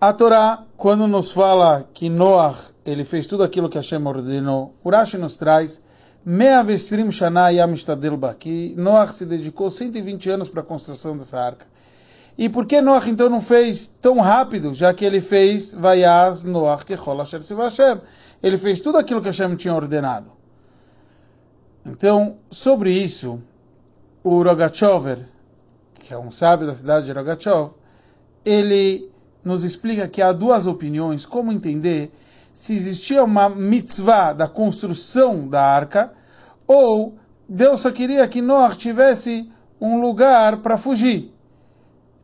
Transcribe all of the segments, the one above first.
A Torá, quando nos fala que Noah ele fez tudo aquilo que Hashem ordenou, Urashi nos traz Shana que Noah se dedicou 120 anos para a construção dessa arca. E por que Noah então não fez tão rápido, já que ele fez Vayaz Noah Kechol Asher Hashem? Ele fez tudo aquilo que Hashem tinha ordenado. Então, sobre isso, o Rogachover, que é um sábio da cidade de Rogachov, ele nos explica que há duas opiniões como entender se existia uma mitzvah da construção da arca ou Deus só queria que Noah tivesse um lugar para fugir.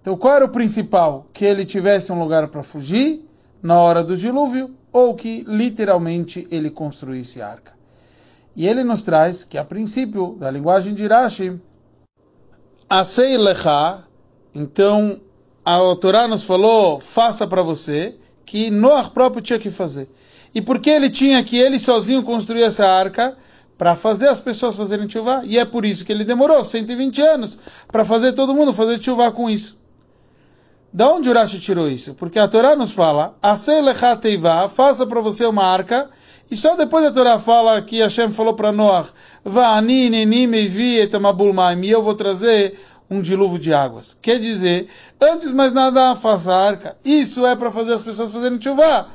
Então, qual era o principal? Que ele tivesse um lugar para fugir na hora do dilúvio ou que literalmente ele construísse a arca. E ele nos traz que, a princípio, da linguagem de Rashi, Asei lecha, então a Torá nos falou, faça para você, que Noah próprio tinha que fazer. E por que ele tinha que ele sozinho construir essa arca? Para fazer as pessoas fazerem chuva. E é por isso que ele demorou 120 anos para fazer todo mundo fazer chuva com isso. Da onde Urashi tirou isso? Porque a Torá nos fala, faça para você uma arca, e só depois a Torá fala que Hashem falou para Noah, e eu vou trazer um dilúvio de águas. Quer dizer, antes mais nada, faça a arca. Isso é para fazer as pessoas fazerem chuva.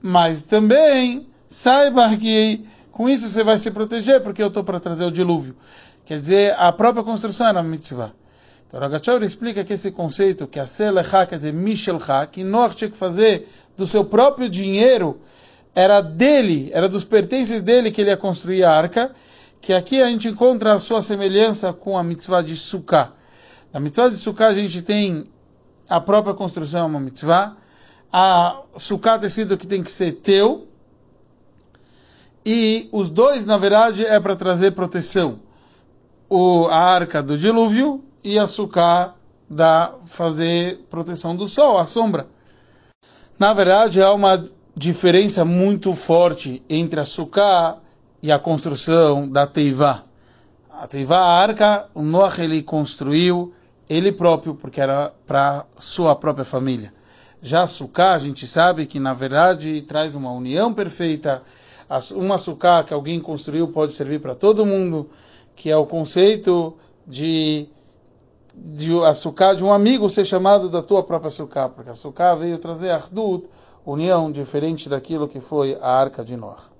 Mas também, saiba que com isso você vai se proteger, porque eu estou para trazer o dilúvio. Quer dizer, a própria construção era uma mitzvah. Então, Ragachover explica que esse conceito, que a Selecha, quer dizer, Mishelcha, que Noach tinha que fazer do seu próprio dinheiro, era dele, era dos pertences dele que ele ia construir a arca, que aqui a gente encontra a sua semelhança com a mitzvah de Sukkah. Na mitzvah de Sukkah a gente tem a própria construção, é uma mitzvah, a Sukkah tecido que tem que ser teu, e os dois, na verdade, é para trazer proteção. O, a arca do dilúvio e a Sukkah da fazer proteção do sol, a sombra. Na verdade, há uma diferença muito forte entre a Sukkah e a construção da Teivá. A Teivá, a arca, o Noach ele construiu ele próprio, porque era para sua própria família. Já a a gente sabe que na verdade traz uma união perfeita. Uma Sukkah que alguém construiu pode servir para todo mundo, que é o conceito de de a sukkah de um amigo ser chamado da tua própria sukkah, porque a sukkah veio trazer Ardut, união diferente daquilo que foi a arca de Noah.